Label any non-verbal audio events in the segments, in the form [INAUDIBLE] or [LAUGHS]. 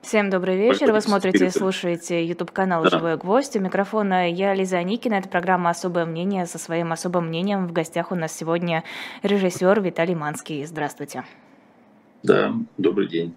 Всем добрый вечер. Вы смотрите и слушаете YouTube канал да. «Живой гвоздь». У микрофона я, Лиза Никина. Это программа «Особое мнение». Со своим особым мнением в гостях у нас сегодня режиссер Виталий Манский. Здравствуйте. Да, добрый день.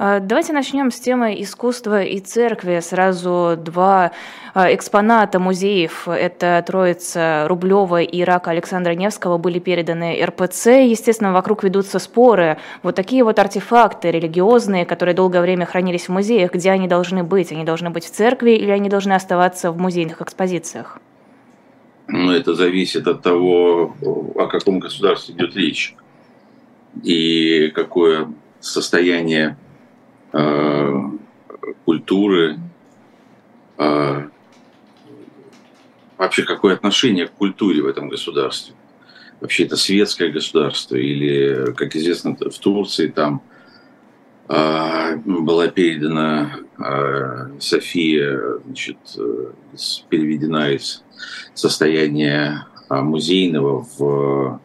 А, давайте начнем с темы искусства и церкви. Сразу два а, экспоната музеев. Это Троица Рублева и Рака Александра Невского были переданы РПЦ. Естественно, вокруг ведутся споры. Вот такие вот артефакты религиозные, которые долгое время хранились в музеях, где они должны быть? Они должны быть в церкви или они должны оставаться в музейных экспозициях? Ну, это зависит от того, о каком государстве идет речь и какое состояние э, культуры, э, вообще какое отношение к культуре в этом государстве. Вообще это светское государство или, как известно, в Турции там э, была передана э, София, значит, э, переведена из состояния э, музейного в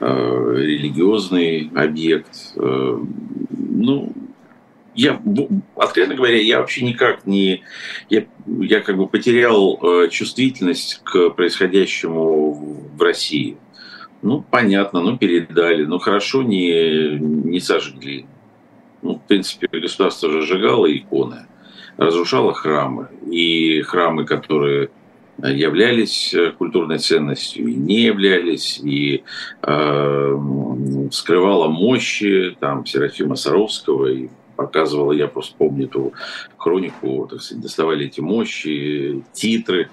религиозный объект. Э, ну, я, откровенно говоря, я вообще никак не... Я, я как бы потерял э, чувствительность к происходящему в России. Ну, понятно, ну, передали. Ну, хорошо, не, не сожгли. Ну, в принципе, государство же сжигало иконы, разрушало храмы. И храмы, которые являлись э, культурной ценностью и не являлись, и э, скрывала мощи там, Серафима Саровского, и показывала, я просто помню эту хронику, так сказать, доставали эти мощи, титры,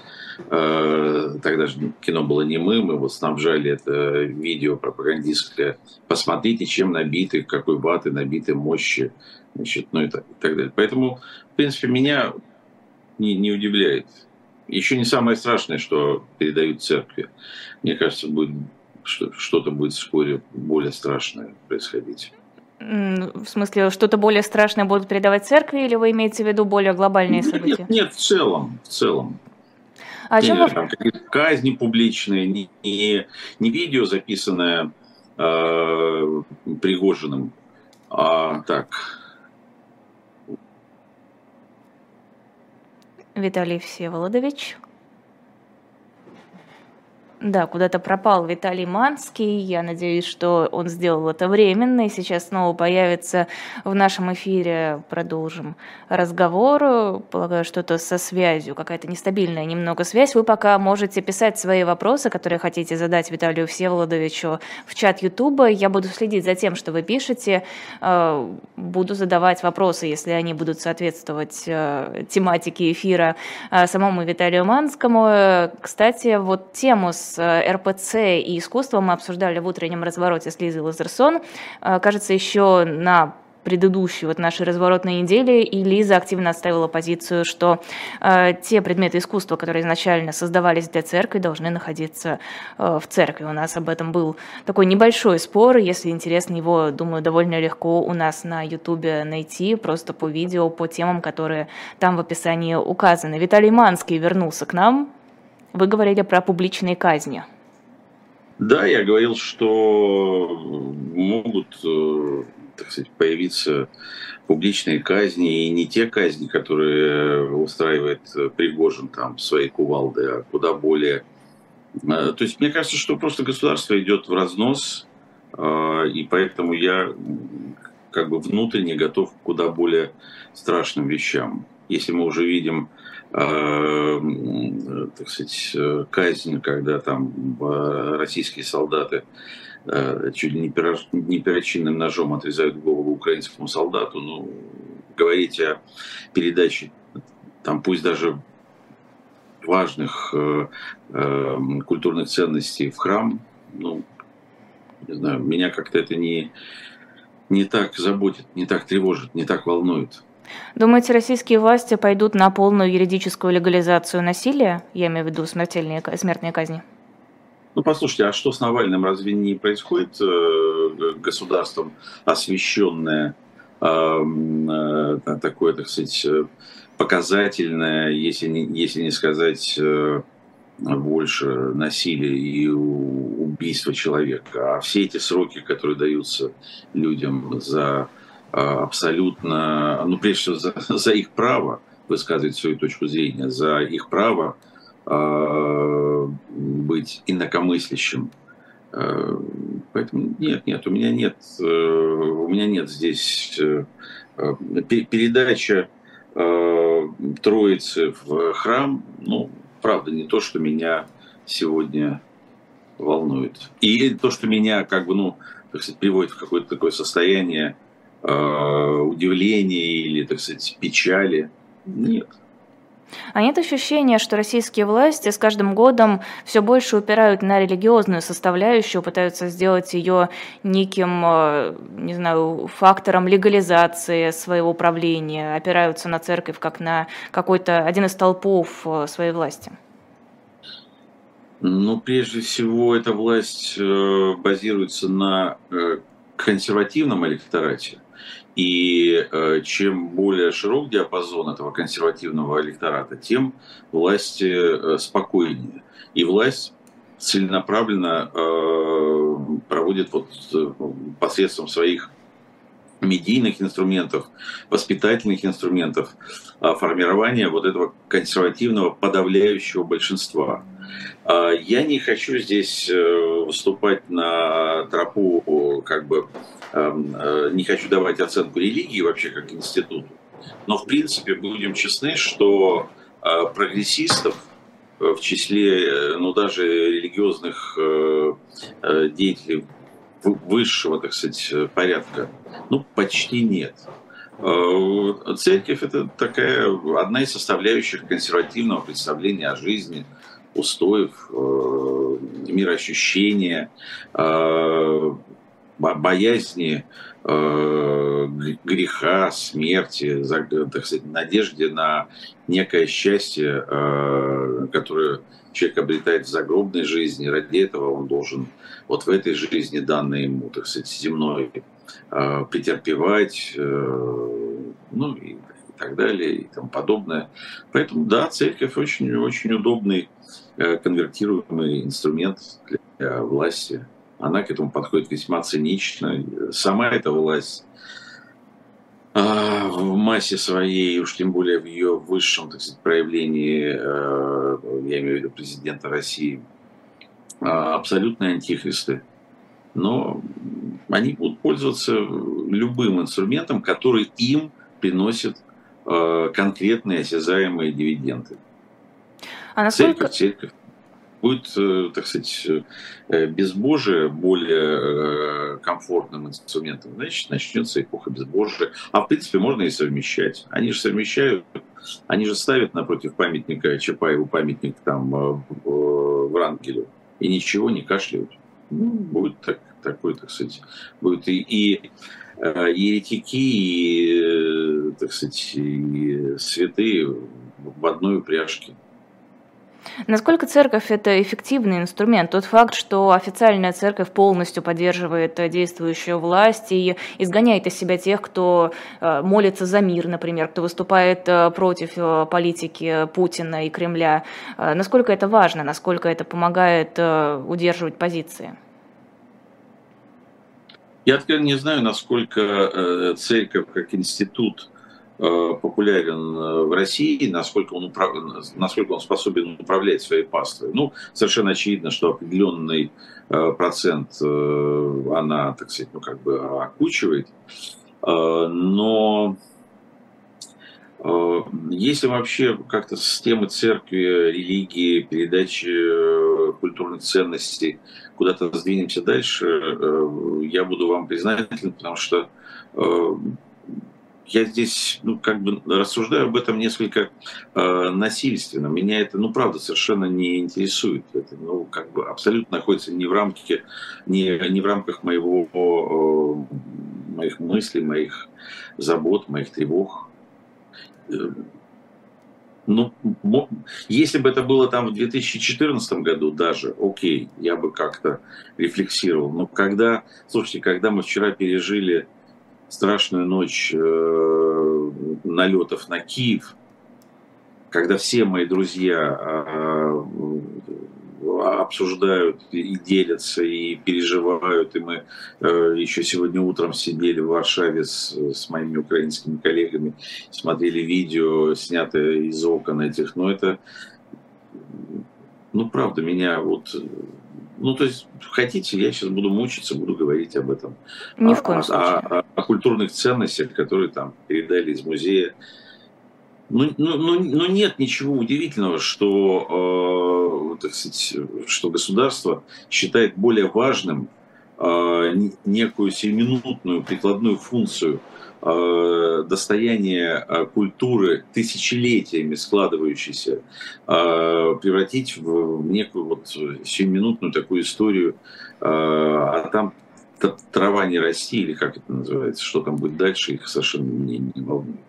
э, тогда же кино было не мы, мы вот снабжали это видео пропагандистское, посмотрите, чем набиты, какой ваты набиты мощи, значит, ну и так, и так далее. Поэтому, в принципе, меня не, не удивляет еще не самое страшное, что передают церкви. Мне кажется, будет что-то будет вскоре более страшное происходить. В смысле, что-то более страшное будут передавать церкви, или вы имеете в виду более глобальные нет, события? Нет, нет, в целом, в целом. А чем вы... там, казни публичные, не, не, не видео, записанное э, Пригожиным, а так, Виталий Всеволодович. Да, куда-то пропал Виталий Манский. Я надеюсь, что он сделал это временно и сейчас снова появится в нашем эфире. Продолжим разговор. Полагаю, что-то со связью, какая-то нестабильная немного связь. Вы пока можете писать свои вопросы, которые хотите задать Виталию Всеволодовичу в чат Ютуба. Я буду следить за тем, что вы пишете. Э, буду задавать вопросы, если они будут соответствовать э, тематике эфира э, самому Виталию Манскому. Кстати, вот тему с Э, РПЦ и искусство мы обсуждали в утреннем развороте с Лизой Лазерсон. Э, кажется, еще на предыдущей вот нашей разворотной недели, и Лиза активно отставила позицию, что э, те предметы искусства, которые изначально создавались для церкви, должны находиться э, в церкви. У нас об этом был такой небольшой спор, если интересно, его, думаю, довольно легко у нас на ютубе найти, просто по видео, по темам, которые там в описании указаны. Виталий Манский вернулся к нам, вы говорили про публичные казни. Да, я говорил, что могут, э, так сказать, появиться публичные казни, и не те казни, которые устраивает Пригожин там своей кувалды, а куда более... Э, то есть мне кажется, что просто государство идет в разнос, э, и поэтому я как бы внутренне готов к куда более страшным вещам. Если мы уже видим Э, так сказать, э, казнь, когда там э, российские солдаты чуть ли не, перочинным ножом отрезают голову украинскому солдату, ну, говорить о передаче, там пусть даже важных э, э, культурных ценностей в храм, ну, не знаю, меня как-то это не, не так заботит, не так тревожит, не так волнует. Думаете, российские власти пойдут на полную юридическую легализацию насилия? Я имею в виду смертельные, смертные казни. Ну, послушайте, а что с Навальным? Разве не происходит э, государством освещенное э, такое, так сказать, э, показательное, если не, если не сказать больше насилия и убийства человека? А все эти сроки, которые даются людям за абсолютно, ну, прежде всего, за, [LAUGHS] за их право высказывать свою точку зрения, за их право э, быть инакомыслящим. Э, поэтому нет, нет, у меня нет, э, у меня нет здесь э, передача э, Троицы в храм, ну, правда, не то, что меня сегодня волнует. И то, что меня как бы, ну, так сказать, приводит в какое-то такое состояние э, удивления или, так сказать, печали, нет. А нет ощущения, что российские власти с каждым годом все больше упирают на религиозную составляющую, пытаются сделать ее неким, э, не знаю, фактором легализации своего правления, опираются на церковь как на какой-то один из столпов э, своей власти? Ну, прежде всего, эта власть э, базируется на консервативном электорате. И э, чем более широк диапазон этого консервативного электората, тем власти э, спокойнее. И власть целенаправленно э, проводит вот посредством своих медийных инструментов, воспитательных инструментов формирования вот этого консервативного подавляющего большинства. А, я не хочу здесь выступать на тропу, как бы, не хочу давать оценку религии вообще как институту, но в принципе будем честны, что э, прогрессистов в числе, ну даже религиозных деятелей высшего, так сказать, порядка, ну почти нет. Церковь это такая одна из составляющих консервативного представления о жизни, устоев, э, мироощущения, э, боязни э, греха, смерти, так сказать, надежде на некое счастье, которое человек обретает в загробной жизни. Ради этого он должен вот в этой жизни, данной ему, так сказать, земной, претерпевать, ну и так далее и тому подобное. Поэтому, да, церковь очень, очень удобный Э, конвертируемый инструмент для власти. Она к этому подходит весьма цинично. Сама эта власть а, в массе своей, уж тем более в ее высшем так сказать, проявлении, э, я имею в виду президента России, а, абсолютные антихристы. Но они будут пользоваться любым инструментом, который им приносит э, конкретные осязаемые дивиденды. А насколько... Церковь, церковь будет, э, так сказать, э, безбожие более э, комфортным инструментом, значит, начнется эпоха безбожия. А в принципе можно и совмещать. Они же совмещают, они же ставят напротив памятника Чапаеву памятник там в Рангелю и ничего не кашляют. Ну, будет так, такой, так сказать, будет и, и еретики, и, так сказать, и святые в одной упряжке. Насколько церковь – это эффективный инструмент? Тот факт, что официальная церковь полностью поддерживает действующую власть и изгоняет из себя тех, кто э, молится за мир, например, кто выступает э, против э, политики Путина и Кремля. Насколько это важно? Насколько это помогает удерживать позиции? Я не знаю, насколько церковь как институт Э, популярен э, в России, насколько он, управ... насколько он способен управлять своей паствой. Ну, совершенно очевидно, что определенный э, процент она, так сказать, ну, как бы окучивает. Но если вообще как-то с темы церкви, религии, передачи культурных ценностей куда-то сдвинемся дальше, я буду вам признателен, потому что я здесь, ну, как бы рассуждаю об этом несколько э, насильственно. Меня это, ну, правда, совершенно не интересует. Это, ну, как бы абсолютно находится не в рамке, не, не в рамках моего, э, моих мыслей, моих забот, моих тревог. Э, ну, если бы это было там в 2014 году даже, окей, я бы как-то рефлексировал. Но когда, слушайте, когда мы вчера пережили страшную ночь э, налетов на Киев, когда все мои друзья э, обсуждают и делятся, и переживают. И мы э, еще сегодня утром сидели в Варшаве с, с моими украинскими коллегами, смотрели видео, снятое из окон этих. Но это, ну, правда, меня вот ну, то есть, хотите, я сейчас буду мучиться, буду говорить об этом. Ни в коем а, случае. О, о, о культурных ценностях, которые там передали из музея. Ну, ну, ну, ну нет ничего удивительного, что, э, так сказать, что государство считает более важным э, некую сиюминутную прикладную функцию э, достояния э, культуры, тысячелетиями складывающейся, э, превратить в, некую вот сиюминутную такую историю, а там трава не расти, или как это называется, что там будет дальше, их совершенно не, не волнует.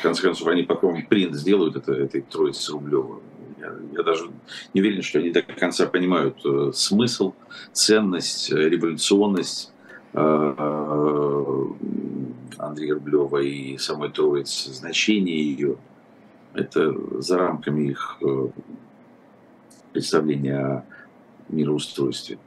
В конце концов, они потом принт сделают это, этой троицы Рублева. Я, я даже не уверен, что они до конца понимают смысл, ценность, революционность Андрея Рублева и самой троицы, значение ее. Это за рамками их э, представления о мироустройстве.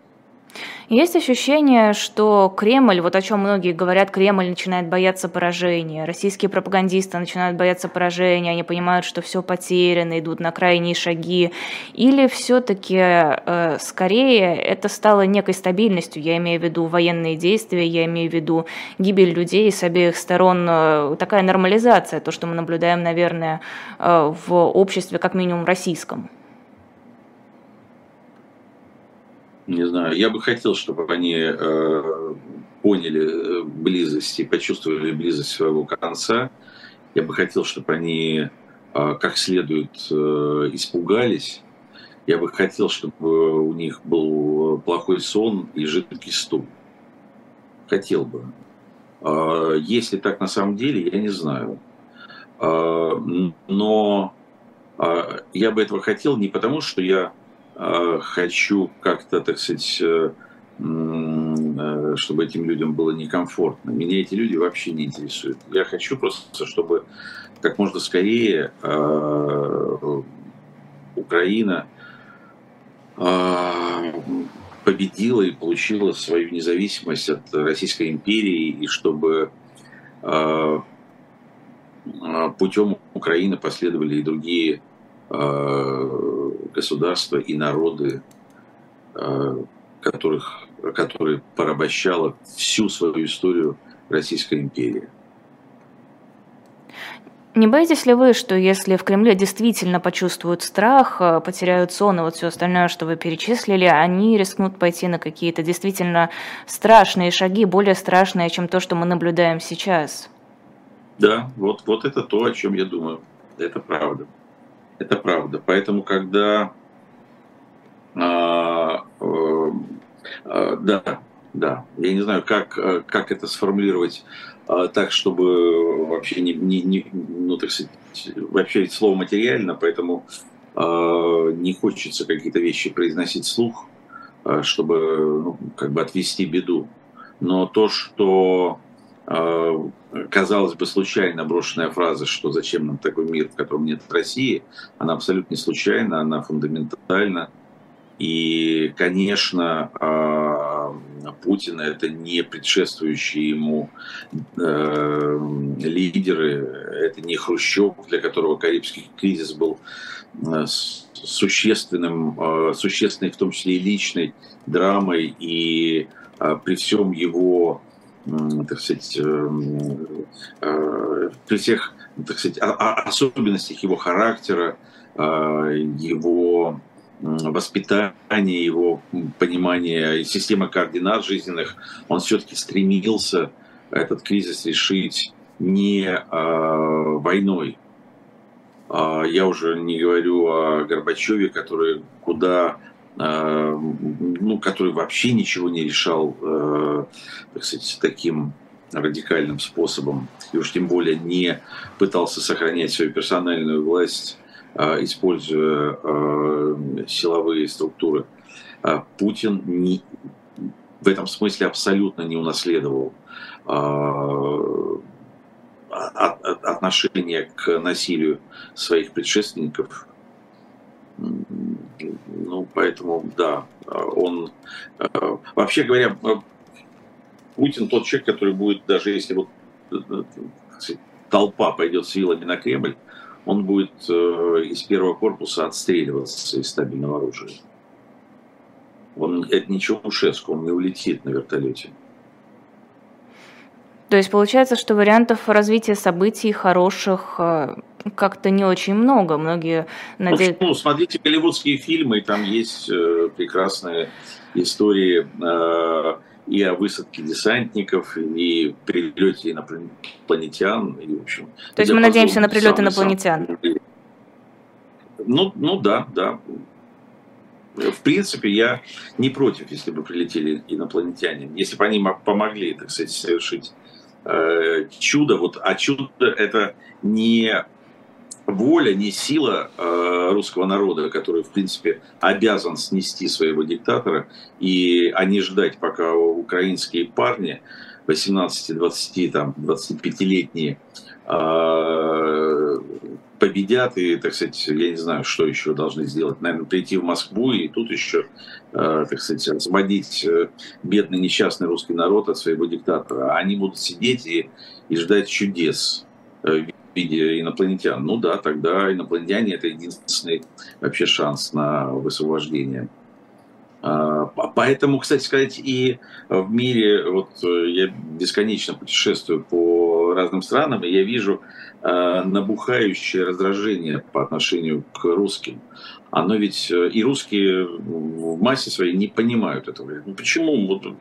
Есть ощущение, что Кремль, вот о чем многие говорят, Кремль начинает бояться поражения, российские пропагандисты начинают бояться поражения, они понимают, что все потеряно, идут на крайние шаги, или все-таки э, скорее это стало некой стабильностью, я имею в виду военные действия, я имею в виду гибель людей с обеих сторон, э, такая нормализация, то, что мы наблюдаем, наверное, э, в обществе, как минимум российском. Не знаю, я бы хотел, чтобы они э, поняли э, близость и почувствовали близость своего конца. Я бы хотел, чтобы они э, как следует э, испугались. Я бы хотел, чтобы у них был плохой сон и жидкий стул. Хотел бы. Э, если так на самом деле, я не знаю. Э, но э, я бы этого хотел не потому, что я хочу как-то, так сказать, э, э, чтобы этим людям было некомфортно. Меня эти люди вообще не интересуют. Я хочу просто, чтобы как можно скорее Украина победила и получила свою независимость от Российской империи, и чтобы путем Украины последовали и другие государства и народы, э, которых, которые порабощала всю свою историю Российская империя. Не боитесь ли вы, что если в Кремле действительно почувствуют страх, э, потеряют сон и вот все остальное, что вы перечислили, они рискнут пойти на какие-то действительно страшные шаги, более страшные, чем то, что мы наблюдаем сейчас? Да, вот, вот это то, о чем я думаю. Это правда. Это правда. Поэтому, когда... А, а, а, да, да. Я не знаю, как, как это сформулировать а, так, чтобы вообще не, не, не ну, так сказать, вообще слово материально, поэтому а, не хочется какие-то вещи произносить вслух, а, чтобы ну, как бы отвести беду. Но то, что казалось бы, случайно брошенная фраза, что зачем нам такой мир, в котором нет России, она абсолютно не случайна, она фундаментальна. И, конечно, а, Путин это не предшествующие ему э, лидеры, это не Хрущев, для которого Карибский кризис был э, существенным, э, существенной, в том числе и личной драмой, и при всем его так сказать, э, э, при всех так сказать, особенностях его характера, э, его воспитания, его понимания системы координат жизненных, он все-таки стремился этот кризис решить не войной. А я уже не говорю о Горбачеве, который куда Э, ну, который вообще ничего не решал, э, так сказать, таким радикальным способом, и уж тем более не пытался сохранять свою персональную власть, э, используя силовые структуры. Путин не, в этом смысле абсолютно не унаследовал отношение к насилию своих предшественников. Поэтому, да, он... Вообще говоря, Путин тот человек, который будет, даже если вот толпа пойдет с вилами на Кремль, он будет из первого корпуса отстреливаться из стабильного оружия. Он, это не Чаушеску, он не улетит на вертолете. То есть получается, что вариантов развития событий хороших э, как-то не очень много. Многие надеются... Ну, смотрите голливудские фильмы, там есть э, прекрасные истории э, и о высадке десантников, и прилете инопланетян. И, в общем, То есть мы надеемся на прилет инопланетян? Ну, ну да, да. В принципе, я не против, если бы прилетели инопланетяне, если бы они помогли, так сказать, совершить э, чудо. Вот, а чудо это не воля, не сила э, русского народа, который, в принципе, обязан снести своего диктатора, и, а не ждать, пока украинские парни 18, 20, там, 25-летние э, победят и, так сказать, я не знаю, что еще должны сделать. Наверное, прийти в Москву и тут еще, э, так сказать, освободить э, бедный несчастный русский народ от своего диктатора. Они будут сидеть и, и ждать чудес э, в виде инопланетян. Ну да, тогда инопланетяне это единственный вообще шанс на высвобождение. А, поэтому, кстати сказать, и в мире, вот я бесконечно путешествую по разным странам, и я вижу Э, набухающее раздражение по отношению к русским. Оно ведь э, и русские в массе своей не понимают этого. Ну почему? Вот,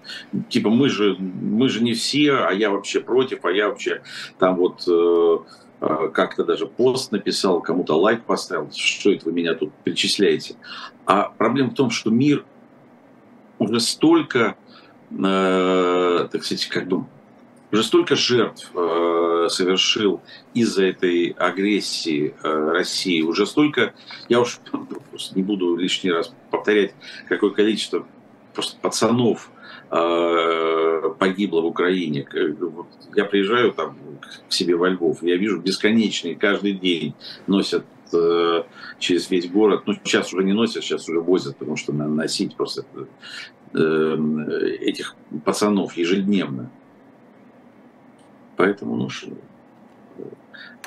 типа мы же, мы же не все, а я вообще против, а я вообще там вот э, как-то даже пост написал, кому-то лайк поставил, что это вы меня тут перечисляете. А проблема в том, что мир уже столько, э, так сказать, как бы уже столько жертв э, совершил из-за этой агрессии э, России, уже столько, я уж [LAUGHS] просто не буду лишний раз повторять, какое количество просто пацанов э, погибло в Украине. Вот я приезжаю там к себе во Львов, я вижу бесконечные, каждый день носят э, через весь город. Ну, сейчас уже не носят, сейчас уже возят, потому что носить просто э, этих пацанов ежедневно. Поэтому, ну,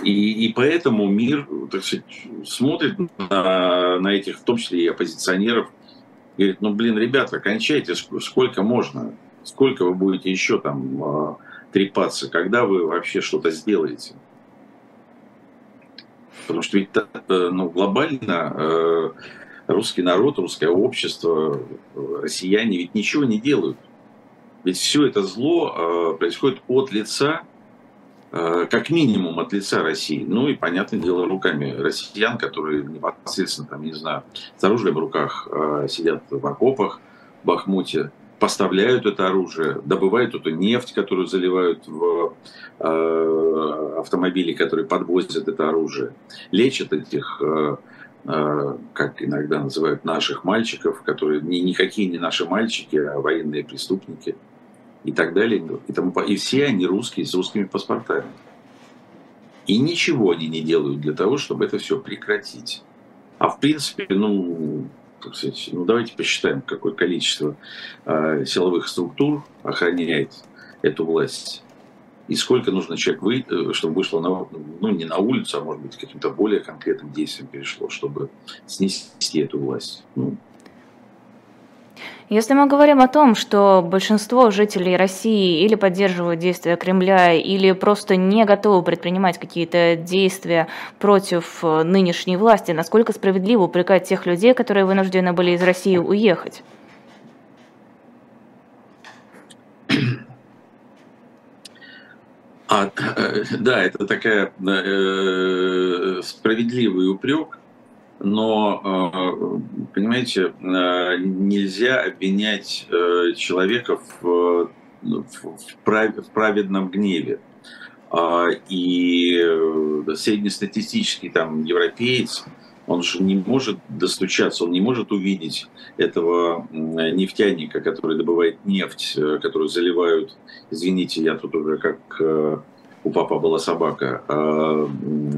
и, и поэтому мир, так сказать, смотрит на, на этих, в том числе и оппозиционеров, говорит, ну, блин, ребята, кончайте, сколько можно, сколько вы будете еще там э, трепаться, когда вы вообще что-то сделаете. Потому что ведь э, ну, глобально э, русский народ, русское общество, россияне ведь ничего не делают. Ведь все это зло происходит от лица как минимум от лица России. Ну и, понятное дело, руками россиян, которые непосредственно, там, не знаю, с оружием в руках э, сидят в окопах, в Бахмуте, поставляют это оружие, добывают эту нефть, которую заливают в э, автомобили, которые подвозят это оружие, лечат этих, как иногда называют, наших мальчиков, которые не, никакие не наши мальчики, а военные преступники – и так далее. И, тому, и все они русские с русскими паспортами. И ничего они не делают для того, чтобы это все прекратить. А в принципе, ну, так сказать, ну давайте посчитаем, какое количество э, силовых структур охраняет эту власть. И сколько нужно человек выйти, чтобы вышло на, ну, не на улицу, а может быть каким-то более конкретным действием перешло, чтобы снести эту власть. Ну, если мы говорим о том, что большинство жителей России или поддерживают действия Кремля, или просто не готовы предпринимать какие-то действия против э, нынешней власти, насколько справедливо упрекать тех людей, которые вынуждены были из России уехать? А, э, да, это такая э, справедливый упрек, но, э, понимаете, э, нельзя обвинять э, человека в, в праведном гневе. А, и среднестатистический там европеец, он же не может достучаться, он не может увидеть этого нефтяника, который добывает нефть, которую заливают, извините, я тут уже как у папа была собака, а,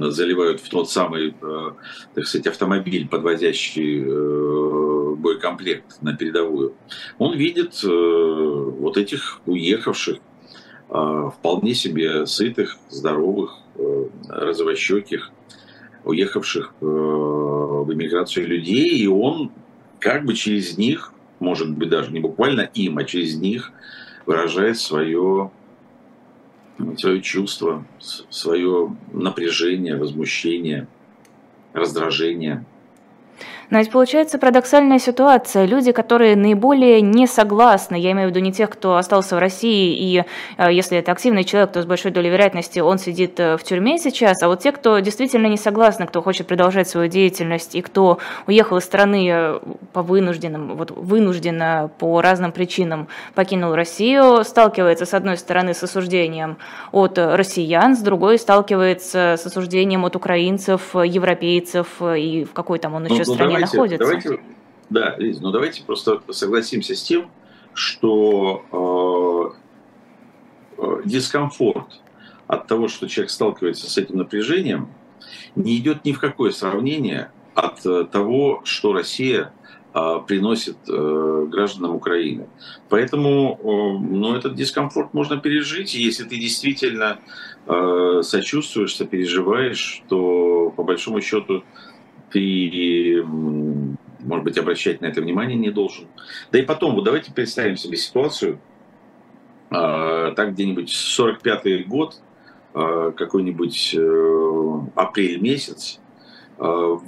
заливают в тот самый, а, так сказать, автомобиль, подвозящий э, боекомплект на передовую, он видит вот этих уехавших, вполне себе сытых, здоровых, розовощеких, уехавших в эмиграцию людей, и он как бы через них, может быть даже не буквально им, а через них выражает свое, свое чувство, свое напряжение, возмущение, раздражение – но ведь получается парадоксальная ситуация. Люди, которые наиболее не согласны, я имею в виду не тех, кто остался в России, и э, если это активный человек, то с большой долей вероятности он сидит э, в тюрьме сейчас, а вот те, кто действительно не согласны, кто хочет продолжать свою деятельность и кто уехал из страны э, по вынужденным, вот вынужденно по разным причинам покинул Россию, сталкивается с одной стороны с осуждением от россиян, с другой сталкивается с осуждением от украинцев, европейцев и в какой там он еще ну, ну стране давайте, находится. Давайте, да, Лиз, ну давайте просто согласимся с тем, что э, э, дискомфорт от того, что человек сталкивается с этим напряжением, не идет ни в какое сравнение от э, того, что Россия э, приносит гражданам Украины. Поэтому ну, этот дискомфорт можно пережить, если ты действительно сочувствуешь, сопереживаешь, то по большому счету ты, может быть, обращать на это внимание не должен. Да и потом, вот давайте представим себе ситуацию, а, так где-нибудь 45-й год, а, какой-нибудь э, апрель месяц, а,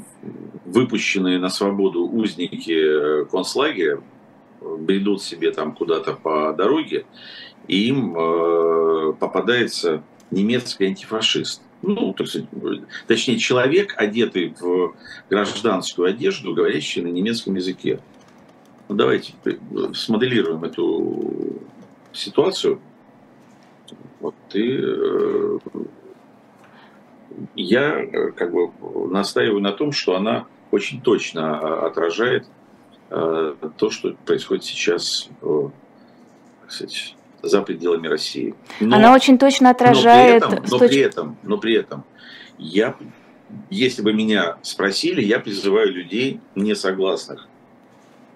выпущенные на свободу узники э, концлагеря бредут себе там куда-то по дороге, и им э, попадается немецкий антифашист ну, так сказать, точнее, человек, одетый в гражданскую одежду, говорящий на немецком языке. Ну, давайте смоделируем эту ситуацию. Вот, и э, я э, как бы настаиваю на том, что она очень точно а, отражает э, то, что происходит сейчас, так сказать, за пределами России. Но, Она очень точно отражает... Но при этом, но при этом, но при этом я, если бы меня спросили, я призываю людей, не согласных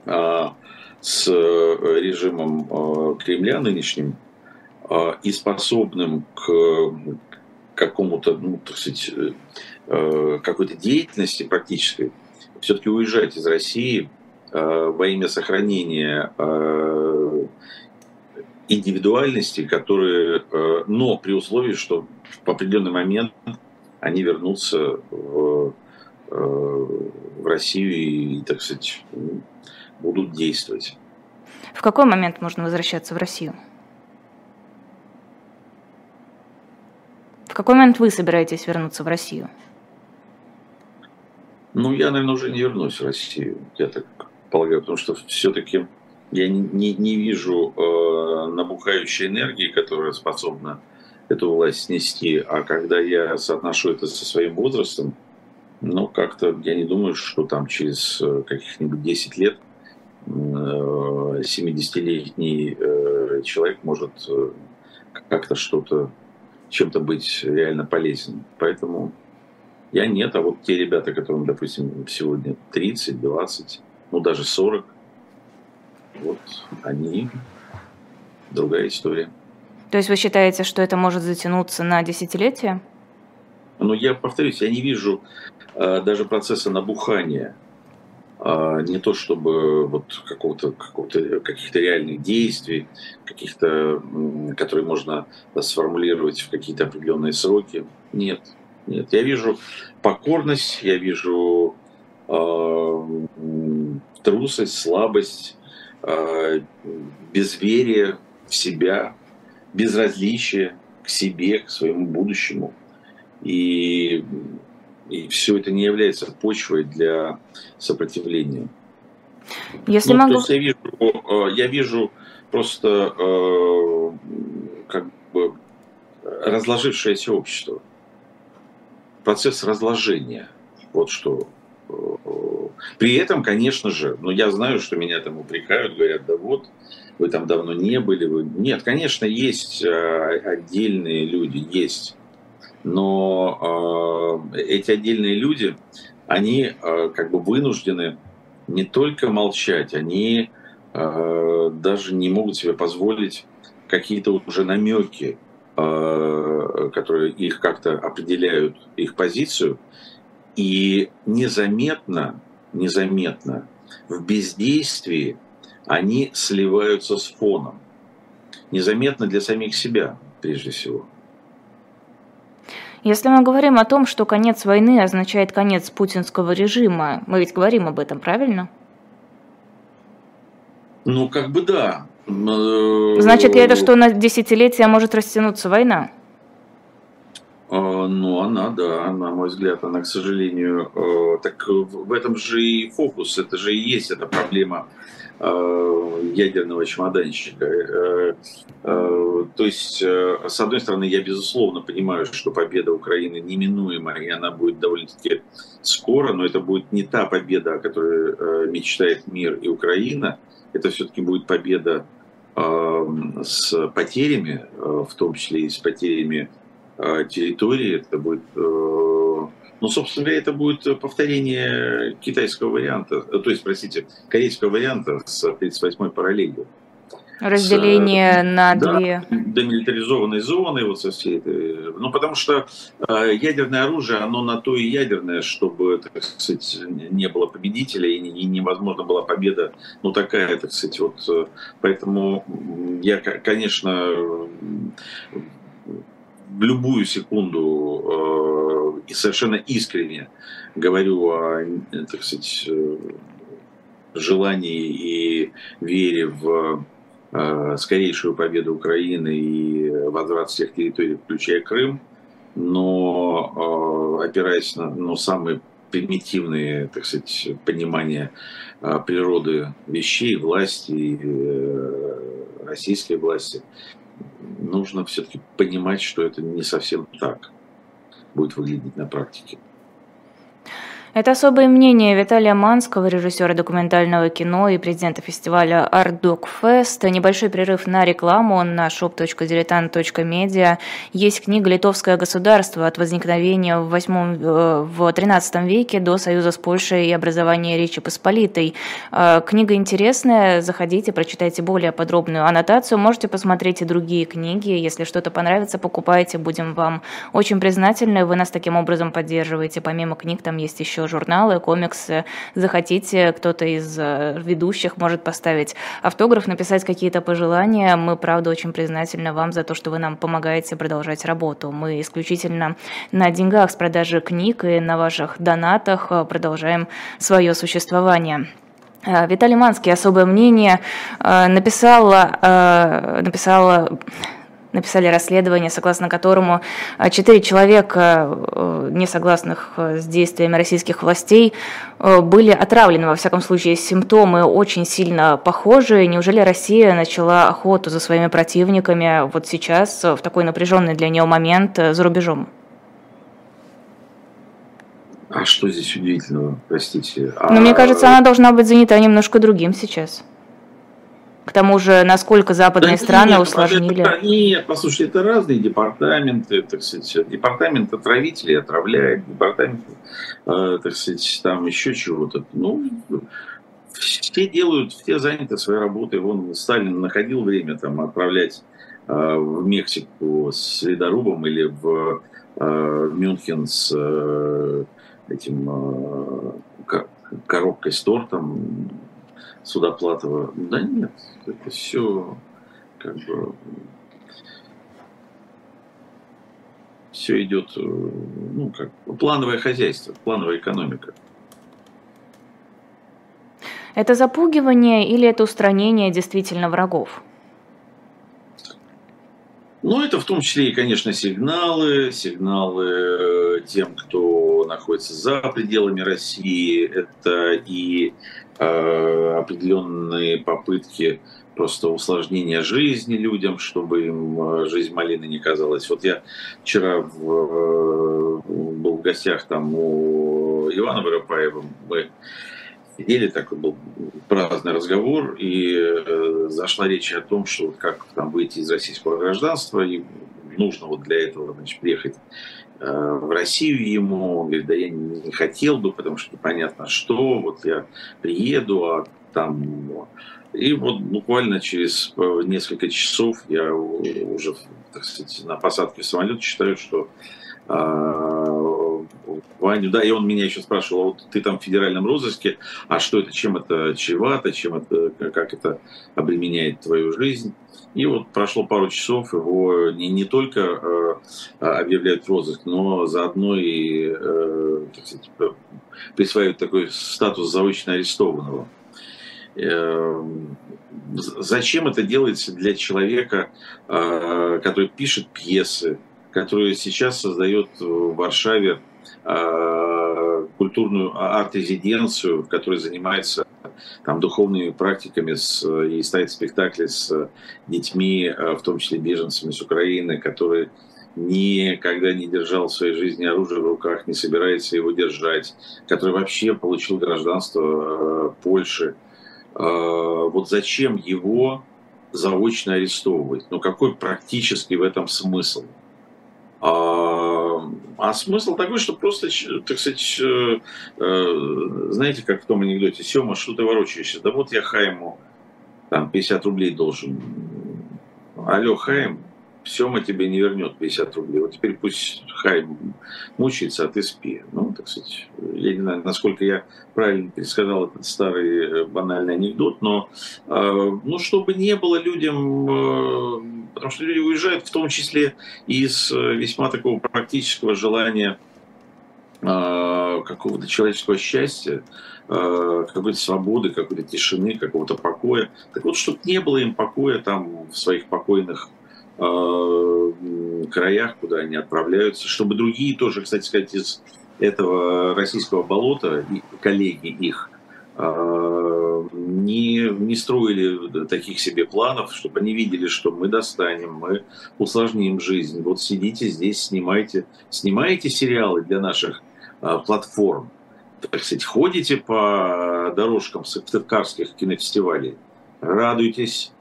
а, с э, режимом а, Кремля нынешним а, и способным к какому-то, ну, так сказать, а, какой-то деятельности практической, все-таки уезжать из России во имя сохранения индивидуальности, которые, э, но при условии, что в определенный момент они вернутся в, э, в Россию и, так сказать, будут действовать. В какой момент можно возвращаться в Россию? В какой момент вы собираетесь вернуться в Россию? Ну, я, наверное, уже не вернусь в Россию, я так полагаю, потому что все-таки я не, не, вижу э, набухающей энергии, которая способна эту власть снести. А когда я соотношу это со своим возрастом, ну, как-то я не думаю, что там через э, каких-нибудь 10 лет 70-летний э, э, человек может как-то что-то, чем-то быть реально полезен. Поэтому я нет, а вот те ребята, которым, допустим, сегодня 30, 20, ну даже 40, вот они другая история. То есть вы считаете, что это может затянуться на десятилетия? Ну, я повторюсь, я не вижу э, даже процесса набухания. Э, не то чтобы вот какого-то, какого-то, каких-то реальных действий, каких-то, которые можно сформулировать в какие-то определенные сроки. Нет, нет. Я вижу покорность, я вижу э, трусость, слабость, безверие в себя, безразличие к себе, к своему будущему. И, и все это не является почвой для сопротивления. Если ну, могу... то есть я вижу, э, я вижу просто э, как бы разложившееся общество. Процесс разложения. Вот что при этом, конечно же, ну я знаю, что меня там упрекают, говорят, да вот, вы там давно не были. Вы... Нет, конечно, есть э, отдельные люди, есть. Но э, эти отдельные люди, они э, как бы вынуждены не только молчать, они э, даже не могут себе позволить какие-то уже намеки, э, которые их как-то определяют их позицию, и незаметно, незаметно в бездействии они сливаются с фоном. Незаметно для самих себя, прежде всего. Если мы говорим о том, что конец войны означает конец путинского режима, мы ведь говорим об этом, правильно? Ну, как бы да. Значит ли это, что на десятилетия может растянуться война? Ну, она, да, на мой взгляд, она, к сожалению, э, так в этом же и фокус, это же и есть эта проблема Э, ядерного чемоданчика. Э, то есть, с одной стороны, я безусловно понимаю, что победа Украины неминуема, и она будет довольно-таки скоро, но это будет не та победа, о которой мечтает мир и Украина. Это все-таки будет победа с потерями, в том числе и с потерями территории. Это будет ну, собственно говоря, это будет повторение китайского варианта, э, то есть, простите, корейского варианта с 38-й параллелью. Разделение с, на да, две. Демилитаризованной зоны, вот со всей этой. Ну, потому что э, ядерное оружие, оно на то и ядерное, чтобы, так сказать, не было победителя и, и невозможно была победа, ну, такая, так сказать, вот. Э, поэтому я, конечно, в любую секунду э, и совершенно искренне говорю о, так сказать, э, желании и вере в э, скорейшую победу Украины и возврат всех территорий, включая Крым, но опираясь на ну, самые примитивные, так сказать, понимания природы вещей, власти, российской власти, нужно все-таки понимать, что это не совсем так будет выглядеть на практике. Это особое мнение Виталия Манского, режиссера документального кино и президента фестиваля Art Fest. Небольшой прерыв на рекламу на shop.diletant.media. Есть книга «Литовское государство. От возникновения в, 8, э, в 13 веке до союза с Польшей и образования Речи Посполитой». Э, книга интересная, заходите, прочитайте более подробную аннотацию. Можете посмотреть и другие книги. Если что-то понравится, покупайте, будем вам очень признательны. Вы нас таким образом поддерживаете. Помимо книг там есть еще еще журналы, комиксы. Захотите, кто-то из э, ведущих может поставить автограф, написать какие-то пожелания. Мы, правда, очень признательны вам за то, что вы нам помогаете продолжать работу. Мы исключительно на деньгах с продажи книг и на ваших донатах э, продолжаем свое существование. Э, Виталий Манский особое мнение написала, написала написали расследование, согласно которому а, четыре человека, э, не согласных э, с действиями российских властей, э, были отравлены. Во всяком случае, симптомы очень сильно похожи. Неужели Россия начала охоту за своими противниками вот сейчас, в такой напряженный для нее момент, за рубежом? А что здесь удивительного, простите? Ну, а... мне кажется, она должна быть занята немножко другим сейчас. К тому же, насколько западные да страны нет, усложнили. Это, нет, послушайте, это разные департаменты, так сказать, департамент отравителей отравляет, департамент, э, так сказать, там еще чего-то. Ну, все делают, все заняты своей работой. Вон Сталин находил время там отправлять э, в Мексику с ледорубом или в, э, Мюнхен с э, этим э, коробкой с тортом Судоплатова. Да нет, это все как бы все идет, э, ну, как плановое хозяйство, плановая экономика. Это запугивание или это устранение действительно врагов? Ну, это в том числе и, конечно, сигналы, сигналы э, тем, кто находится за пределами России. Это и определенные попытки просто усложнения жизни людям, чтобы им э, жизнь малины не казалась. Вот я вчера в, э, был в гостях там у Ивана Воропаева, мы сидели, такой был праздный разговор, и э, зашла речь о том, что вот как там выйти из российского гражданства, и нужно вот для этого значит, приехать в Россию ему, он говорит, да я не хотел бы, потому что непонятно что, вот я приеду, а там... И вот буквально через несколько часов я уже, так сказать, на посадке самолета считаю, что Ваню, да, и он меня еще спрашивал, а вот ты там в федеральном розыске, а что это, чем это чревато, чем это, как это обременяет твою жизнь. И вот прошло пару часов, его не, не только э, объявляют розыск, но заодно и э, так сказать, присваивают такой статус заочно арестованного. Э, зачем это делается для человека, э, который пишет пьесы, который сейчас создает в Варшаве э, культурную арт-резиденцию, в занимается там, духовными практиками с, и ставит спектакли с детьми, э, в том числе беженцами с Украины, который никогда не держал в своей жизни оружие в руках, не собирается его держать, который вообще получил гражданство э, Польши. Вот зачем его заочно арестовывать? Ну какой практически в этом смысл? А, смысл такой, что просто, так сказать, э, э, знаете, как в том анекдоте, Сема, что ты ворочаешься? Да вот я Хайму там 50 рублей должен. Алло, Хайм, Сема тебе не вернет 50 рублей. Вот теперь пусть Хай мучается, а ты спи. Ну, так сказать, я не знаю, насколько я правильно пересказал этот старый э, банальный анекдот, но, э, ну, чтобы не было людям, э, потому что люди уезжают в том числе из весьма такого практического желания какого-то человеческого счастья, какой-то свободы, какой-то тишины, какого-то покоя. Так вот, чтобы не было им покоя там в своих покойных Э, краях, куда они отправляются, чтобы другие тоже, кстати сказать, из этого российского болота, коллеги их, э, не, не строили таких себе планов, чтобы они видели, что мы достанем, мы усложним жизнь. Вот сидите здесь, снимайте, снимаете сериалы для наших а, платформ, так сказать, ходите по дорожкам сыктывкарских кинофестивалей, радуйтесь,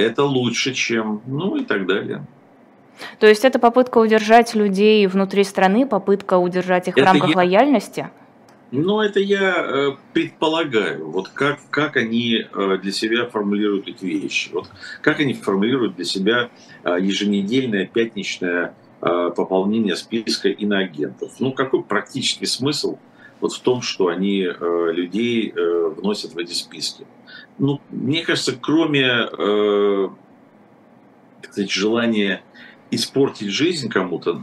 это лучше, чем, ну и так далее. То есть это попытка удержать людей внутри страны, попытка удержать их это в рамках я... лояльности? Ну, это я э, предполагаю, вот как, как они э, для себя формулируют эти вещи. Вот как они формулируют для себя э, еженедельное пятничное пополнение списка иноагентов. Ну, какой практический смысл вот в том, что они людей вносят в эти списки? Ну, мне кажется, кроме э, так сказать, желания испортить жизнь кому-то,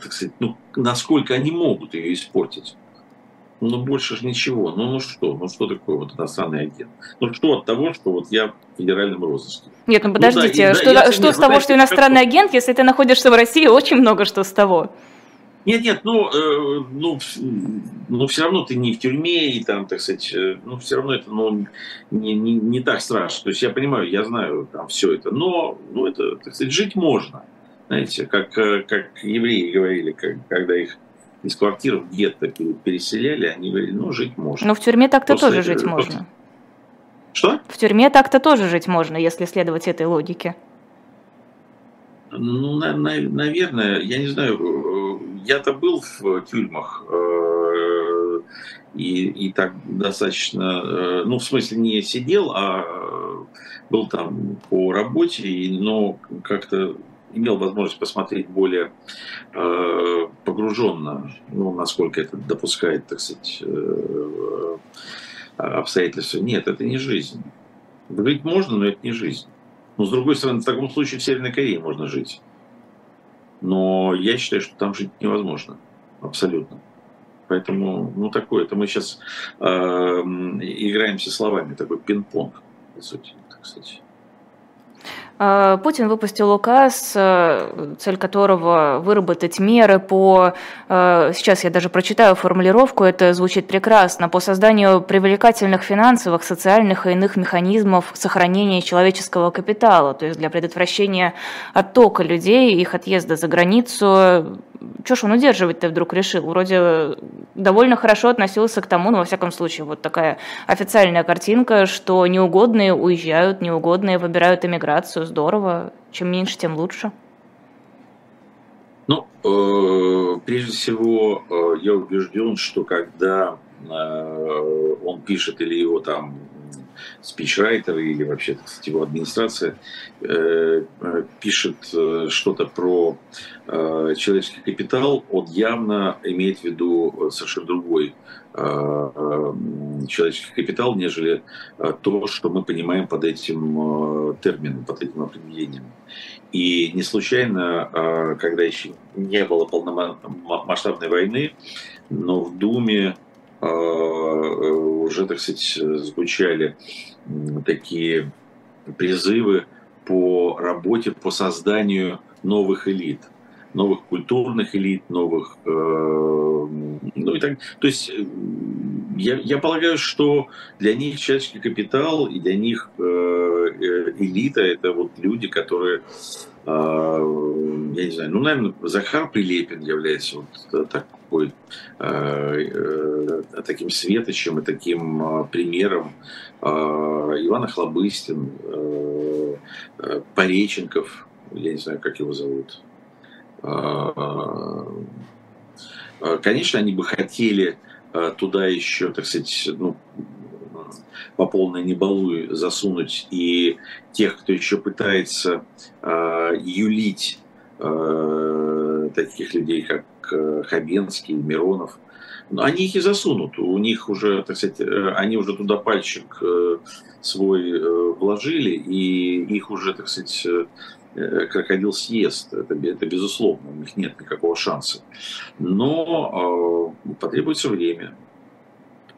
так сказать, ну, насколько они могут ее испортить. Ну, больше же ничего. Ну, ну что? Ну, что такое вот иностранный агент? Ну, что от того, что вот я в федеральном розыске? Нет, ну, подождите. Ну, да, что, да, что с того, что иностранный агент, если ты находишься в России, очень много что с того. Нет, нет, ну, э, ну, ну, все равно ты не в тюрьме, и там, так сказать, э, ну, все равно это, ну, не, не, не так страшно. То есть я понимаю, я знаю там все это, но, ну, это, так сказать, жить можно. Знаете, как, э, как евреи говорили, как, когда их из квартир в гетто переселяли, они говорили, ну, жить можно. Но в тюрьме так-то После, тоже жить можно. Что? В тюрьме так-то тоже жить можно, если следовать этой логике. Ну, на, на, наверное, я не знаю, я-то был в тюрьмах, э, и, и так достаточно, э, ну, в смысле, не сидел, а был там по работе, но как-то имел возможность посмотреть более э, погруженно, ну, насколько это допускает, так сказать, обстоятельства. Нет, это не жизнь. Жить можно, но это не жизнь. Но, с другой стороны, в таком случае в Северной Корее можно жить. Но я считаю, что там жить невозможно. Абсолютно. Поэтому, ну, такое, это мы сейчас э, играемся словами, такой пинг-понг, по сути, так сказать. А, Путин выпустил указ, э, цель которого выработать меры по, э, сейчас я даже прочитаю формулировку, это звучит прекрасно, по созданию привлекательных финансовых, социальных и иных механизмов сохранения человеческого капитала, то есть для предотвращения оттока людей, их отъезда за границу, что ж он удерживать-то вдруг решил? Вроде довольно хорошо относился к тому, ну, во всяком случае, вот такая официальная картинка, что неугодные уезжают, неугодные выбирают эмиграцию. Здорово. Чем меньше, тем лучше. Ну, э, прежде всего, э, я убежден, что когда э, он пишет или его там спичрайтер или вообще, так сказать, его администрация пишет что-то про человеческий капитал, он явно имеет в виду совершенно другой человеческий капитал, нежели то, что мы понимаем под этим термином, под этим определением. И не случайно, когда еще не было полномасштабной войны, но в Думе уже, так сказать, звучали такие призывы по работе, по созданию новых элит, новых культурных элит, новых, э, ну и так, то есть э, я, я полагаю, что для них человеческий капитал и для них э, э элита это вот люди, которые э, я не знаю, ну, наверное, Захар Прилепин является вот такой, э, таким светочем и таким примером а, Иван Охлобыстин, э, э, Пореченков, я не знаю, как его зовут. А, конечно, они бы хотели туда еще, так сказать, ну, по полной небалуй засунуть и тех, кто еще пытается юлить таких людей, как Хабенский, Миронов, они их и засунут. У них уже, так сказать, э, они уже туда пальчик э, свой э, вложили, и их уже, так сказать, крокодил съест. Это, это безусловно, у них нет никакого шанса. Но э, потребуется время.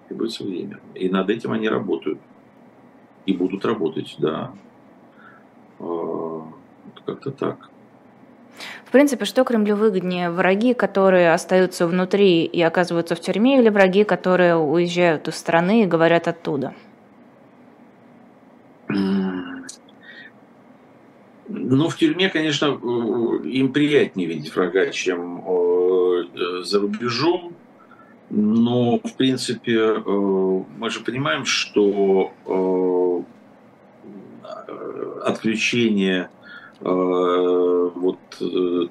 Потребуется время. И над этим они работают. И будут работать, да. Э, как-то так. В принципе, что Кремлю выгоднее? Враги, которые остаются внутри и оказываются в тюрьме, или враги, которые уезжают из страны и говорят оттуда? Ну, в тюрьме, конечно, им приятнее видеть врага, чем э, за рубежом. Но, в принципе, э, мы же понимаем, что э, отключение вот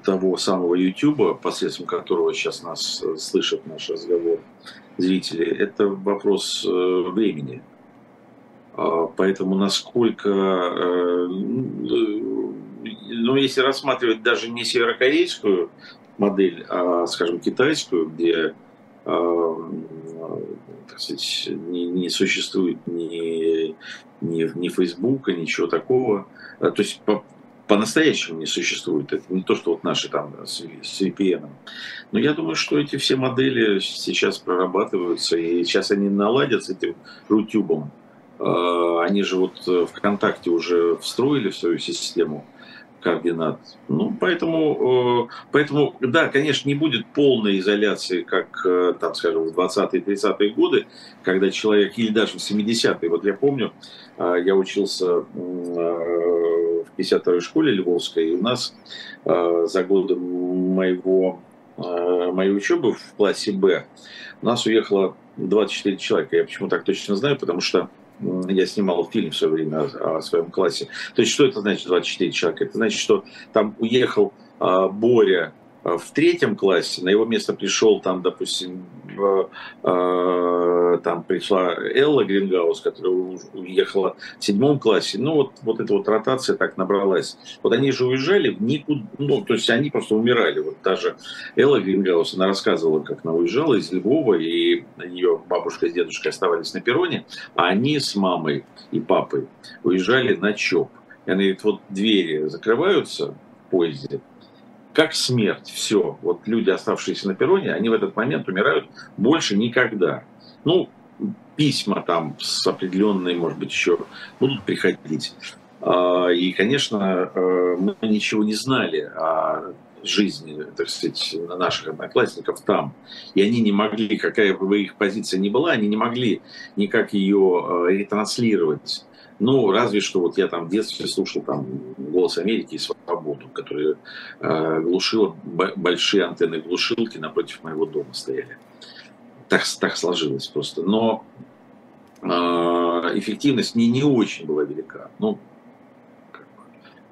того самого YouTube, посредством которого сейчас нас слышат наш разговор зрители, это вопрос времени. А, поэтому насколько, ну, если рассматривать даже не северокорейскую модель, а, скажем, китайскую, где так сказать, не, не существует ни, ни, ни Фейсбука, ничего такого. То есть по-настоящему не существует. Это не то, что вот наши там с, с VPN. Но я думаю, что эти все модели сейчас прорабатываются, и сейчас они наладят с этим Рутюбом. А, они же вот ВКонтакте уже встроили в свою систему координат. Ну, поэтому, э, поэтому, да, конечно, не будет полной изоляции, как, э, там, скажем, в 20-е, 30-е годы, когда человек, или даже в 70-е, вот я помню, э, я учился в 52-й школе Львовской, и у нас за годы моего, моей учебы в классе Б у нас уехало 24 человека. Я почему так точно знаю, потому что я снимал фильм в свое время о, о своем классе. То есть, что это значит 24 человека? Это значит, что там уехал а, Боря в третьем классе на его место пришел там, допустим, э, там пришла Элла Грингаус, которая уехала в седьмом классе. Ну вот, вот эта вот ротация так набралась. Вот они же уезжали в никуда, ну то есть они просто умирали. Вот даже Элла Грингаус, она рассказывала, как она уезжала из Львова, и ее бабушка с дедушкой оставались на перроне, а они с мамой и папой уезжали на ЧОП. И она говорит, вот двери закрываются в поезде, как смерть, все. Вот люди, оставшиеся на перроне, они в этот момент умирают больше никогда. Ну, письма там с определенной, может быть, еще будут приходить. А, и, конечно, э, мы ничего не знали о жизни, так сказать, наших одноклассников там. И они не могли, какая бы их позиция ни была, они не могли никак ее э, ретранслировать ну, разве что вот я там в детстве слушал там «Голос Америки» и «Свободу», которые э, глушило, большие антенны глушилки напротив моего дома стояли. Так, так сложилось просто. Но э, эффективность не, не очень была велика. Ну,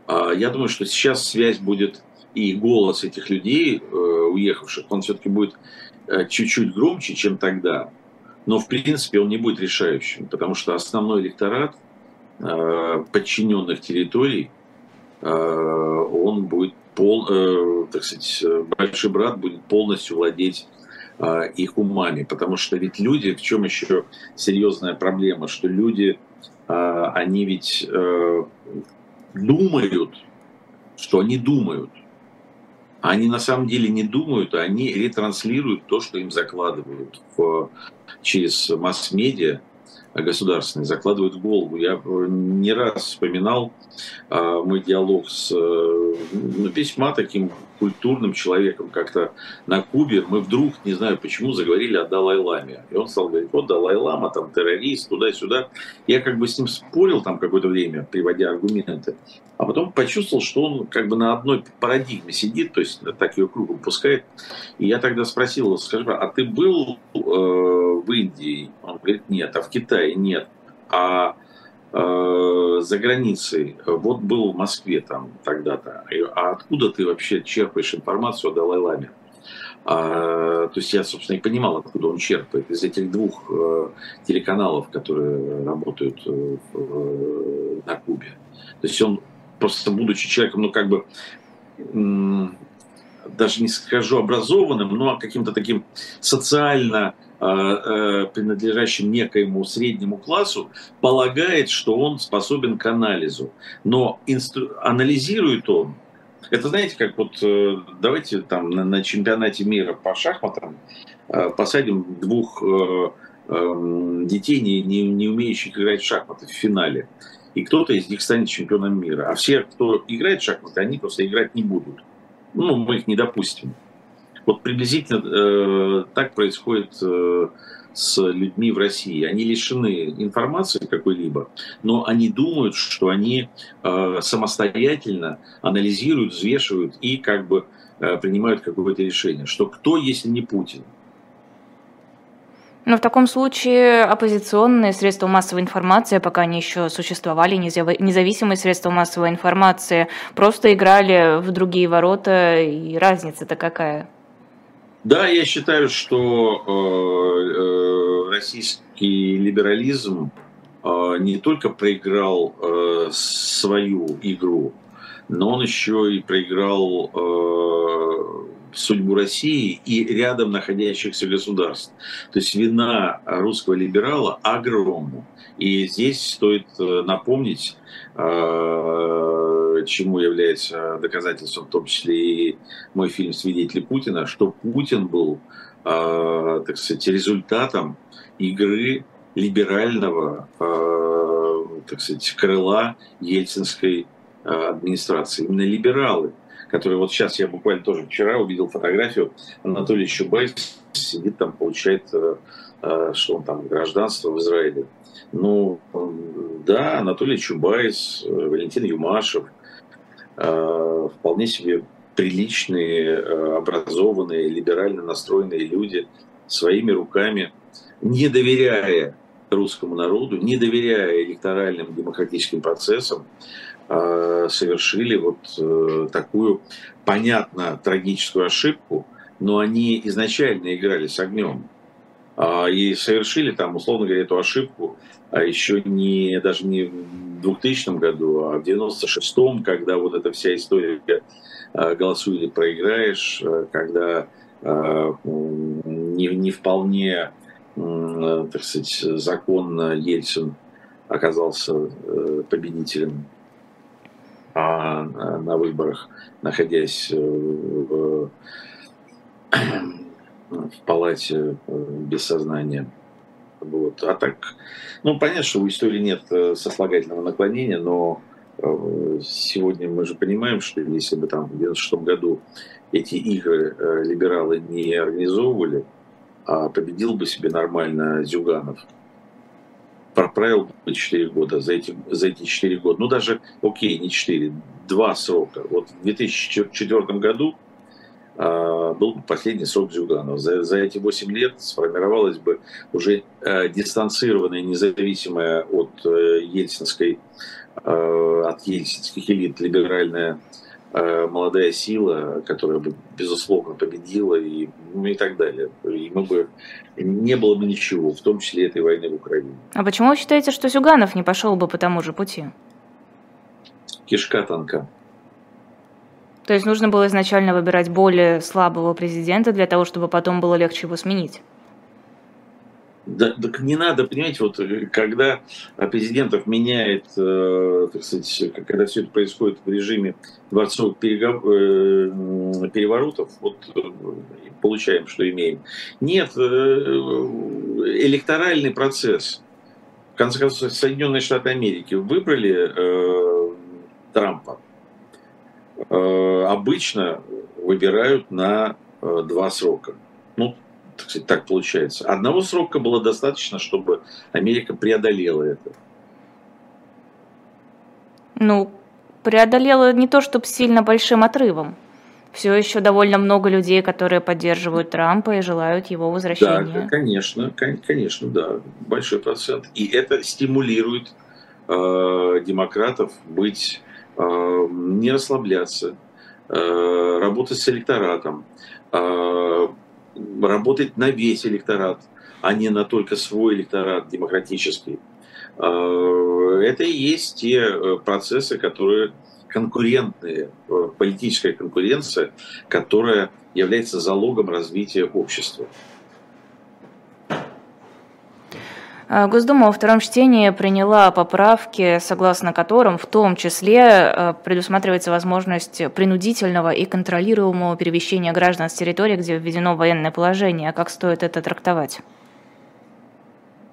э, я думаю, что сейчас связь будет и голос этих людей, э, уехавших, он все-таки будет э, чуть-чуть громче, чем тогда. Но, в принципе, он не будет решающим, потому что основной электорат подчиненных территорий, он будет пол, так сказать, большой брат будет полностью владеть их умами, потому что ведь люди, в чем еще серьезная проблема, что люди, они ведь думают, что они думают – они на самом деле не думают, а они ретранслируют то, что им закладывают в, через масс-медиа государственные, закладывают в голову. Я не раз вспоминал а, мой диалог с ну, весьма таким культурным человеком как-то на Кубе, мы вдруг, не знаю почему, заговорили о Далай-Ламе. И он стал говорить, вот Далай-Лама, там террорист, туда-сюда. Я как бы с ним спорил там какое-то время, приводя аргументы. А потом почувствовал, что он как бы на одной парадигме сидит, то есть так ее кругом пускает. И я тогда спросил его, скажи, а ты был э, в Индии? Он говорит, нет. А в Китае? Нет. А Э, за границей, вот был в Москве там тогда-то, а откуда ты вообще черпаешь информацию о Далай-Ламе? А, то есть я, собственно, и понимал, откуда он черпает. Из этих двух э, телеканалов, которые работают э, э, на Кубе. То есть он просто, будучи человеком, ну, как бы, даже не скажу образованным, но каким-то таким социально принадлежащим некоему среднему классу, полагает, что он способен к анализу. Но инстру... анализиет он. Это знаете, как вот э, давайте там на, на чемпионате мира по шахматам посадим двух эм, детей, не, не, не умеющих играть в шахматы в финале. И кто-то из них станет чемпионом мира. А все, кто играет в шахматы, они просто играть не будут. Ну, мы их не допустим. Вот приблизительно э, так происходит э, с людьми в России. Они лишены информации какой-либо, но они думают, что они э, самостоятельно анализируют, взвешивают и как бы э, принимают какое-то решение. Что кто, если не Путин? Но в таком случае оппозиционные средства массовой информации, пока они еще существовали, независимые средства массовой информации, просто играли в другие ворота, и разница-то какая? Да, я считаю, что э, э, российский либерализм э, не только проиграл э, свою игру, но он еще и проиграл э, судьбу России и рядом находящихся государств. То есть вина русского либерала огромна. И здесь стоит э, напомнить, э, чему является доказательством, в том числе и мой фильм «Свидетели Путина», что Путин был, э, так сказать, результатом игры либерального, так сказать, крыла ельцинской администрации. Именно либералы – который вот сейчас я буквально тоже вчера увидел фотографию Анатолия Чубайс сидит там, получает, что он там, гражданство в Израиле. Ну, да, Анатолий Чубайс, э, Валентин Юмашев, вполне себе приличные, образованные, либерально настроенные люди своими руками, не доверяя русскому народу, не доверяя электоральным демократическим процессам, Э, совершили вот э, такую, понятно, трагическую ошибку, но они изначально играли с огнем и совершили там, условно говоря, эту ошибку а еще не, даже не в 2000 году, а в 96-м, когда вот эта вся история э, «голосуй или проиграешь», когда не, не вполне, так сказать, законно Ельцин оказался победителем а на выборах, находясь э, в, в палате э, без сознания. Вот. А так, ну, понятно, что у истории нет э, сослагательного наклонения, но сегодня мы же понимаем, что если бы там в 96 году эти игры либералы не организовывали, а победил бы себе нормально Зюганов – проправил 4 года, за эти, за эти 4 года, ну даже, окей, не 4, 2 срока. Вот в 2004 году э, был последний срок Зюганова. За, за эти 8 лет сформировалась бы уже э, дистанцированная, независимая от э, ельцинской, э, от ельцинских элит либеральная э, молодая сила, которая бы, безусловно, победила и, ну, и так далее. И мы бы, не было бы ничего, в том числе этой войны в Украине. А почему вы считаете, что Зюганов не пошел бы по тому же пути? Кишка танка. То есть нужно было изначально выбирать более слабого президента для того, чтобы потом было легче его сменить? Да, так не надо, понимаете, вот э, когда президентов меняет, э, так сказать, когда все это происходит в режиме дворцовых перегов... э, переворотов, вот э, получаем, что имеем. Нет, э, электоральный процесс. В конце концов, Соединенные Штаты Америки выбрали э, Трампа. Э, обычно выбирают на э, два срока. Ну, так, сказать, так получается. Одного срока было достаточно, чтобы Америка преодолела это. Ну, преодолела не то, чтобы сильно большим отрывом. Все еще довольно много людей, которые поддерживают Трампа и желают его возвращения. Да, конечно, конечно, да, большой процент. И это стимулирует э, демократов быть, не расслабляться, э, работать с электоратом, э, работать на весь электорат, а не на только свой электорат демократический. А, это и есть те э, процессы, которые конкурентные, э, политическая конкуренция, которая является залогом развития общества. Э, Госдума во втором чтении приняла поправки, согласно которым в том числе э, предусматривается возможность принудительного и контролируемого перемещения граждан с территории, где введено военное положение. Как стоит это трактовать?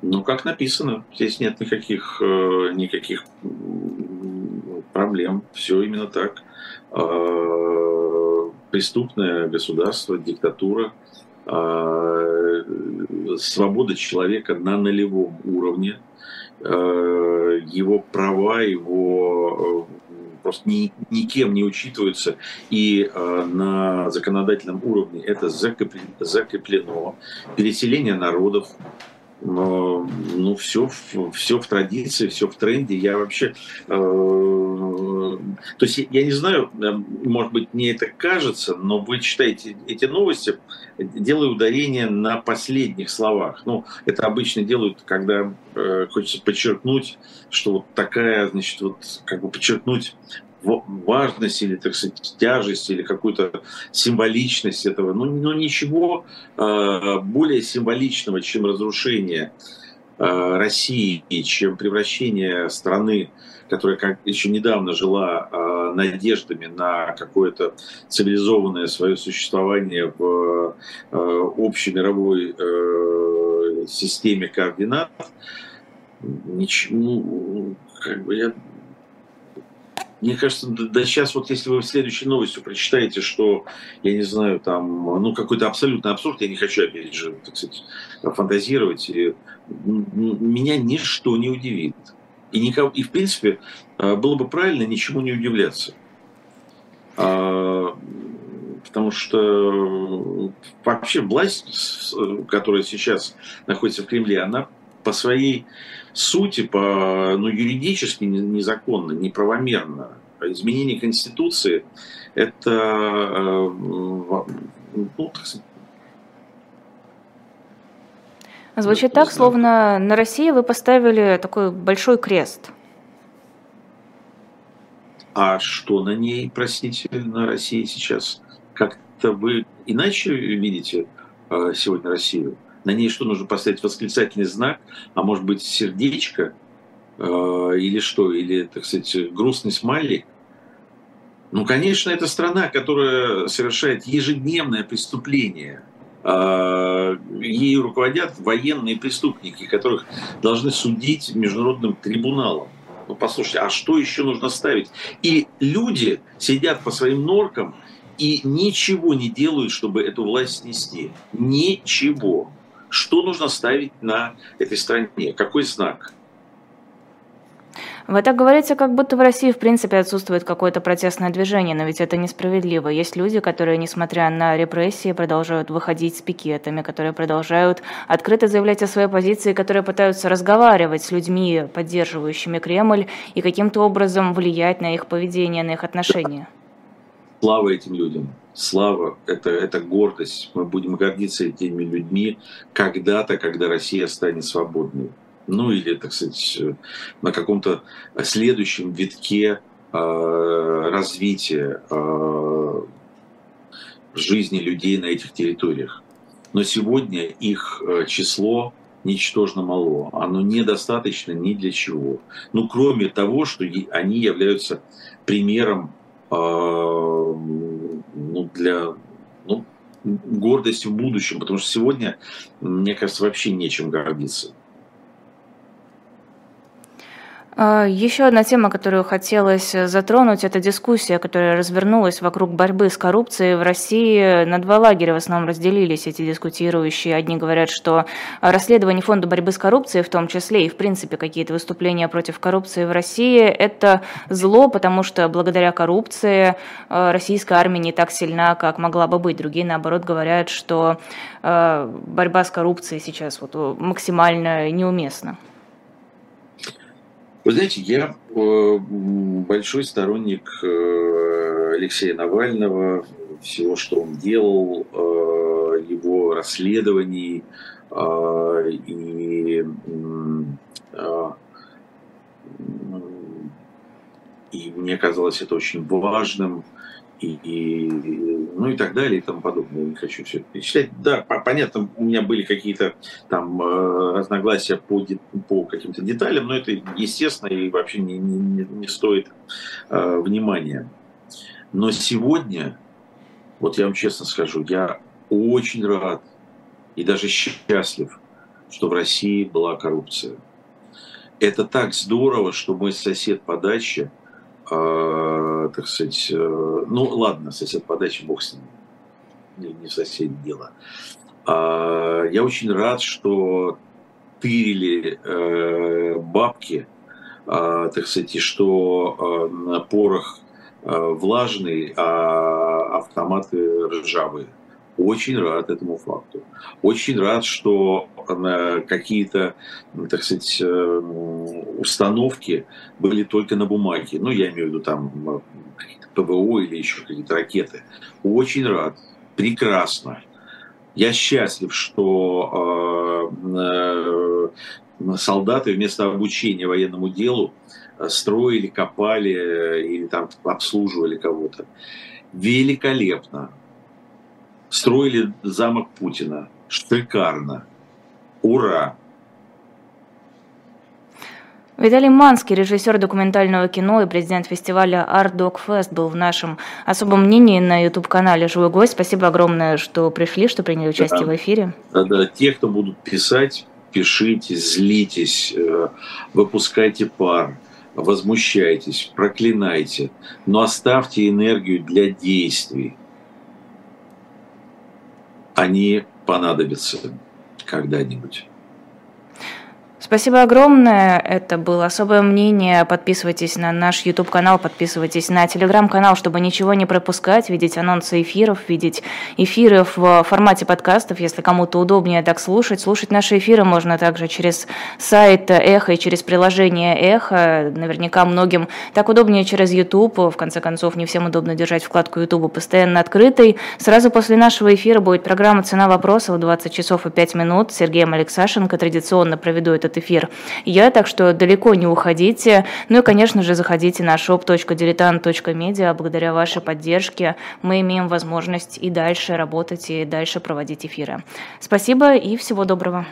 Ну, как написано, здесь нет никаких, э, никаких проблем. Все именно так. Преступное государство, диктатура – свобода человека на нулевом уровне, а, его права, его э, просто ни, никем не учитываются, и э, на законодательном уровне это закреплено. Переселение народов, ну, все, все в традиции, все в тренде. Я вообще... Э, то есть я не знаю, э, может быть, мне это кажется, но вы читаете эти новости, делаю ударение на последних словах. Ну, это обычно делают, когда э, хочется подчеркнуть, что вот такая, значит, вот как бы подчеркнуть важность или, так сказать, тяжесть или какую-то символичность этого. Ну, ну ничего э, более символичного, чем разрушение э, России, чем превращение страны, которая как еще недавно жила э, надеждами на какое-то цивилизованное свое существование в общей мировой э, системе координат, ничего, ну, как бы я мне кажется, да, да сейчас вот если вы в следующей новостью прочитаете, что, я не знаю, там, ну, какой-то абсолютный абсурд, я не хочу, опять же, так сказать, фантазировать, и, меня ничто не удивит. И, никого, и, в принципе, а, было бы правильно ничему не удивляться. А, потому что вообще власть, которая сейчас находится в Кремле, она по своей сути, по, ну, юридически незаконно, неправомерно. Изменение Конституции – это э, ну, так сказать, Звучит так, словно на России вы поставили такой большой крест. А что на ней, простите, на России сейчас? Как-то вы иначе видите э, сегодня Россию? На ней что, нужно поставить восклицательный знак, а может быть сердечко, э, или что, или, так сказать, грустный смайлик? Ну, конечно, это страна, которая совершает ежедневное преступление. Э, ею руководят военные преступники, которых должны судить международным трибуналом. Ну, послушайте, а что еще нужно ставить? И люди сидят по своим норкам и ничего не делают, чтобы эту власть снести. Ничего. Что нужно ставить на этой стране? Какой знак? Вы так говорите, как будто в России в принципе отсутствует какое-то протестное движение, но ведь это несправедливо. Есть люди, которые, несмотря на репрессии, продолжают выходить с пикетами, которые продолжают открыто заявлять о своей позиции, которые пытаются разговаривать с людьми, поддерживающими Кремль, и каким-то образом влиять на их поведение, на их отношения. Слава этим людям. Слава это, это гордость. Мы будем гордиться этими людьми когда-то, когда Россия станет свободной. Ну или, так сказать, на каком-то следующем витке э, развития э, жизни людей на этих территориях. Но сегодня их э, число ничтожно мало. Оно недостаточно ни для чего. Ну, кроме того, что они являются примером э, ну, для ну, гордости в будущем, потому что сегодня, мне кажется, вообще нечем гордиться. А, Еще одна тема, которую хотелось затронуть, это дискуссия, которая развернулась вокруг борьбы с коррупцией в России. На два лагеря в основном разделились эти дискутирующие. Одни говорят, что расследование фонда борьбы с коррупцией, в том числе и, в принципе, какие-то выступления против коррупции в России, это зло, потому что благодаря коррупции а, российская армия не так сильна, как могла бы быть. Другие, наоборот, говорят, что а, борьба с коррупцией сейчас вот максимально неуместна. Вы знаете, я э, большой сторонник э, Алексея Навального, всего, что он делал, э, его расследований и и мне казалось это очень важным и, и, ну и так далее и тому подобное. Не хочу все это перечислять. Да, понятно, у меня были какие-то там э, разногласия по, по каким-то деталям, но это естественно и вообще не, не, не стоит э, внимания. Но сегодня, вот я вам честно скажу, я очень рад и даже счастлив, что в России была коррупция. Это так здорово, что мой сосед по даче – э, так сказать, э, ну ладно, сосед по даче, бог с ним, не, сосед дело. А, я очень рад, что тырили э, бабки, э, так сказать, что э, порох э, влажный, а автоматы ржавые. Очень рад этому факту. Очень рад, что какие-то, так сказать, э, установки были только на бумаге. Ну, я имею в виду там ПВО или еще какие-то ракеты. Очень рад. Прекрасно. Я счастлив, что э, э, солдаты вместо обучения военному делу строили, копали или там обслуживали кого-то. Великолепно строили замок Путина. Шикарно. Ура! Виталий Манский, режиссер документального кино и президент фестиваля Art Dog Fest, был в нашем особом мнении на YouTube-канале «Живой гость». Спасибо огромное, что пришли, что приняли участие да. в эфире. Да, да, те, кто будут писать, пишите, злитесь, э, выпускайте пар, возмущайтесь, проклинайте, но оставьте энергию для действий они понадобятся когда-нибудь. Спасибо огромное. Это было особое мнение. Подписывайтесь на наш YouTube-канал, подписывайтесь на телеграм-канал, чтобы ничего не пропускать, видеть анонсы эфиров, видеть эфиры в формате подкастов, если кому-то удобнее так слушать. Слушать наши эфиры можно также через сайт Эхо и через приложение Эхо. Наверняка многим так удобнее через YouTube. В конце концов, не всем удобно держать вкладку YouTube постоянно открытой. Сразу после нашего эфира будет программа «Цена вопросов» 20 часов и 5 минут. Сергеем Алексашенко традиционно проведу этот этот эфир я, так что далеко не уходите. Ну и, конечно же, заходите на shop.diletant.media. Благодаря вашей поддержке мы имеем возможность и дальше работать, и дальше проводить эфиры. Спасибо и всего доброго.